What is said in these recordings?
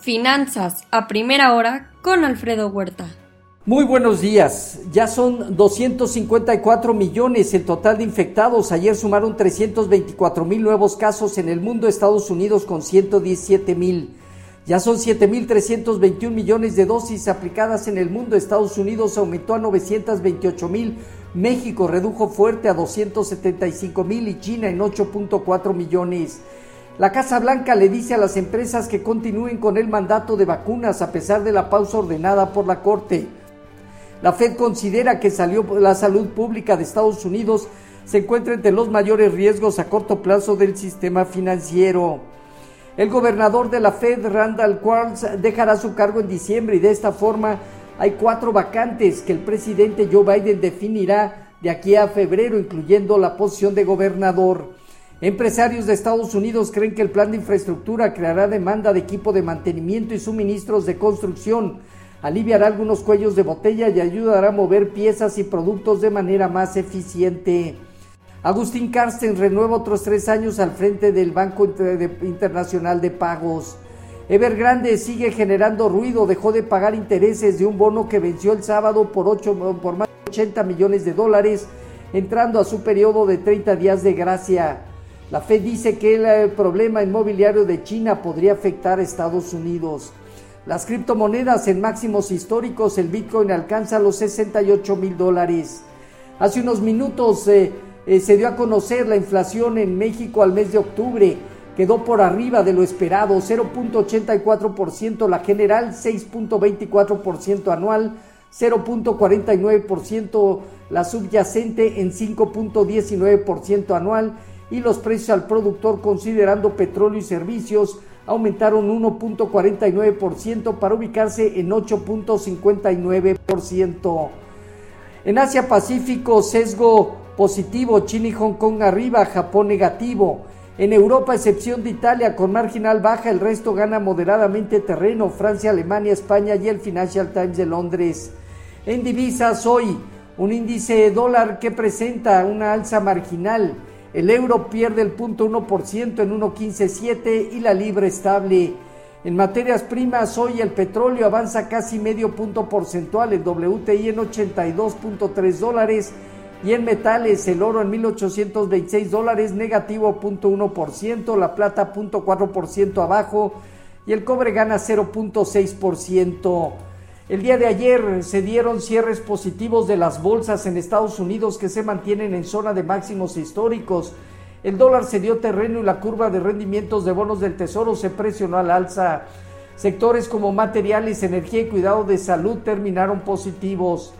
Finanzas a primera hora con Alfredo Huerta. Muy buenos días. Ya son 254 millones el total de infectados. Ayer sumaron 324 mil nuevos casos en el mundo, Estados Unidos con 117 mil. Ya son 7.321 millones de dosis aplicadas en el mundo. Estados Unidos aumentó a 928 mil. México redujo fuerte a 275 mil y China en 8.4 millones. La Casa Blanca le dice a las empresas que continúen con el mandato de vacunas a pesar de la pausa ordenada por la Corte. La Fed considera que salió la salud pública de Estados Unidos se encuentra entre los mayores riesgos a corto plazo del sistema financiero. El gobernador de la Fed, Randall Quarles, dejará su cargo en diciembre y de esta forma hay cuatro vacantes que el presidente Joe Biden definirá de aquí a febrero, incluyendo la posición de gobernador. Empresarios de Estados Unidos creen que el plan de infraestructura creará demanda de equipo de mantenimiento y suministros de construcción, aliviará algunos cuellos de botella y ayudará a mover piezas y productos de manera más eficiente. Agustín Carsten renueva otros tres años al frente del Banco Internacional de Pagos. Evergrande sigue generando ruido, dejó de pagar intereses de un bono que venció el sábado por, por más de 80 millones de dólares, entrando a su periodo de 30 días de gracia. La Fed dice que el problema inmobiliario de China podría afectar a Estados Unidos. Las criptomonedas en máximos históricos, el Bitcoin alcanza los 68 mil dólares. Hace unos minutos eh, eh, se dio a conocer la inflación en México al mes de octubre. Quedó por arriba de lo esperado, 0.84%, la general 6.24% anual, 0.49% la subyacente en 5.19% anual y los precios al productor considerando petróleo y servicios aumentaron 1.49% para ubicarse en 8.59%. En Asia Pacífico, sesgo positivo, China y Hong Kong arriba, Japón negativo. En Europa, excepción de Italia, con marginal baja, el resto gana moderadamente terreno, Francia, Alemania, España y el Financial Times de Londres. En divisas, hoy, un índice de dólar que presenta una alza marginal, el euro pierde el 0.1% en 1.157 y la libra estable. En materias primas, hoy el petróleo avanza casi medio punto porcentual, el WTI en 82.3 dólares y en metales el oro en 1826 dólares, negativo 0.1%, la plata 0.4% abajo y el cobre gana 0.6%. El día de ayer se dieron cierres positivos de las bolsas en Estados Unidos que se mantienen en zona de máximos históricos. El dólar se dio terreno y la curva de rendimientos de bonos del Tesoro se presionó al alza. Sectores como materiales, energía y cuidado de salud terminaron positivos.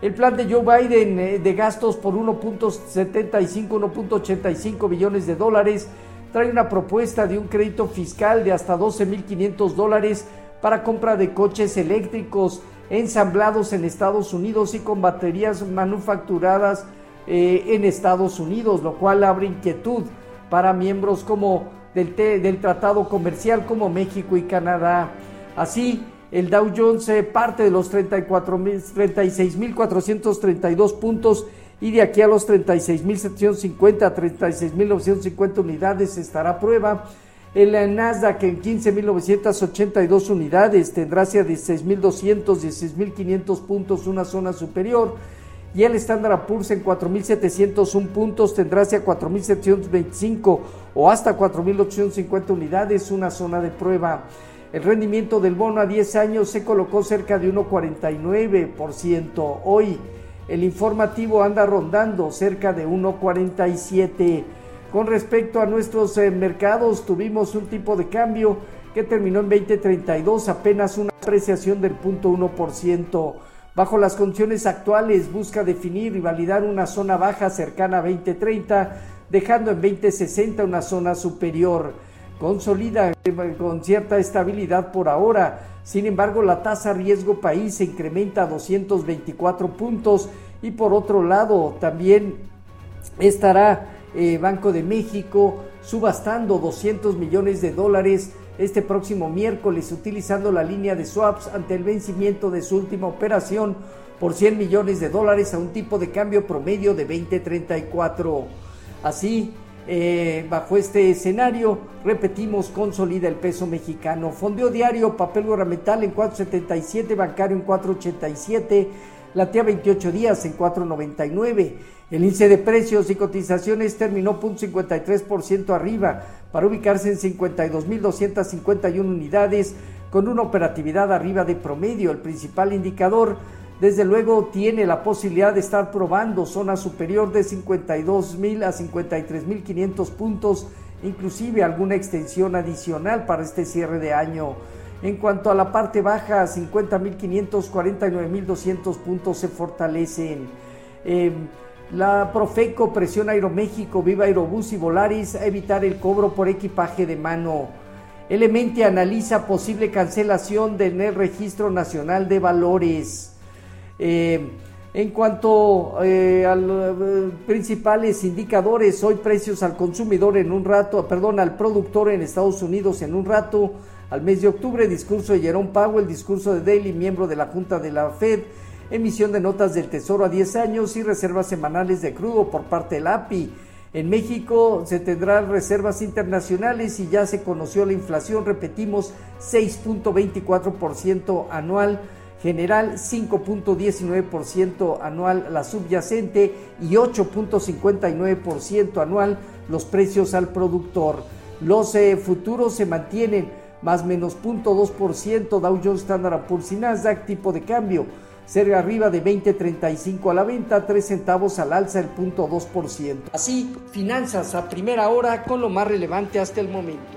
El plan de Joe Biden eh, de gastos por 1.75, 1.85 billones de dólares trae una propuesta de un crédito fiscal de hasta 12.500 dólares para compra de coches eléctricos ensamblados en Estados Unidos y con baterías manufacturadas eh, en Estados Unidos, lo cual abre inquietud para miembros como del, del Tratado Comercial como México y Canadá. Así, el Dow Jones eh, parte de los 36.432 puntos y de aquí a los 36.750 a 36.950 unidades estará prueba. El Nasdaq en 15.982 unidades tendrá hacia 16.200, 16.500 puntos una zona superior. Y el Standard Poor's en 4.701 puntos tendrá hacia 4.725 o hasta 4.850 unidades una zona de prueba. El rendimiento del bono a 10 años se colocó cerca de 1,49%. Hoy el informativo anda rondando cerca de 1,47%. Con respecto a nuestros eh, mercados, tuvimos un tipo de cambio que terminó en 2032, apenas una apreciación del 0.1%. Bajo las condiciones actuales, busca definir y validar una zona baja cercana a 2030, dejando en 2060 una zona superior. Consolida eh, con cierta estabilidad por ahora. Sin embargo, la tasa riesgo país se incrementa a 224 puntos y por otro lado también estará eh, Banco de México subastando 200 millones de dólares este próximo miércoles utilizando la línea de swaps ante el vencimiento de su última operación por 100 millones de dólares a un tipo de cambio promedio de 20.34. Así, Eh, bajo este escenario, repetimos, consolida el peso mexicano. Fondeo diario, papel gubernamental en 4.77, bancario en 4.87, latea 28 días en 4.99. El índice de precios y cotizaciones terminó 0.53% arriba para ubicarse en 52.251 unidades con una operatividad arriba de promedio. El principal indicador desde luego tiene la posibilidad de estar probando zona superior de 52 mil a 53 mil 500 puntos, inclusive alguna extensión adicional para este cierre de año. En cuanto a la parte baja, 50 mil 500, 49 mil 200 puntos se fortalecen. Em, la Profeco presiona Aeroméxico, Viva Aerobús y Volaris a evitar el cobro por equipaje de mano. Elemente analiza posible cancelación del Registro Nacional de Valores. Eh, en cuanto eh, a eh, principales indicadores, hoy precios al consumidor en un rato, perdón, al productor en Estados Unidos en un rato, al mes de octubre, discurso de Jerome Powell, discurso de Daly, miembro de la Junta de la Fed, emisión de notas del Tesoro a 10 años y reservas semanales de crudo por parte del API. En México se tendrán reservas internacionales y ya se conoció la inflación, repetimos, 6.24% anual general 5.19% anual la subyacente y 8.59% anual los precios al productor. Los eh, futuros se mantienen más menos 0.2% Dow Jones Standard Poor's y Nasdaq tipo de cambio cerca arriba de 20.35 a la venta, 3 centavos al alza el 0.2%. Así, finanzas a primera hora con lo más relevante hasta el momento.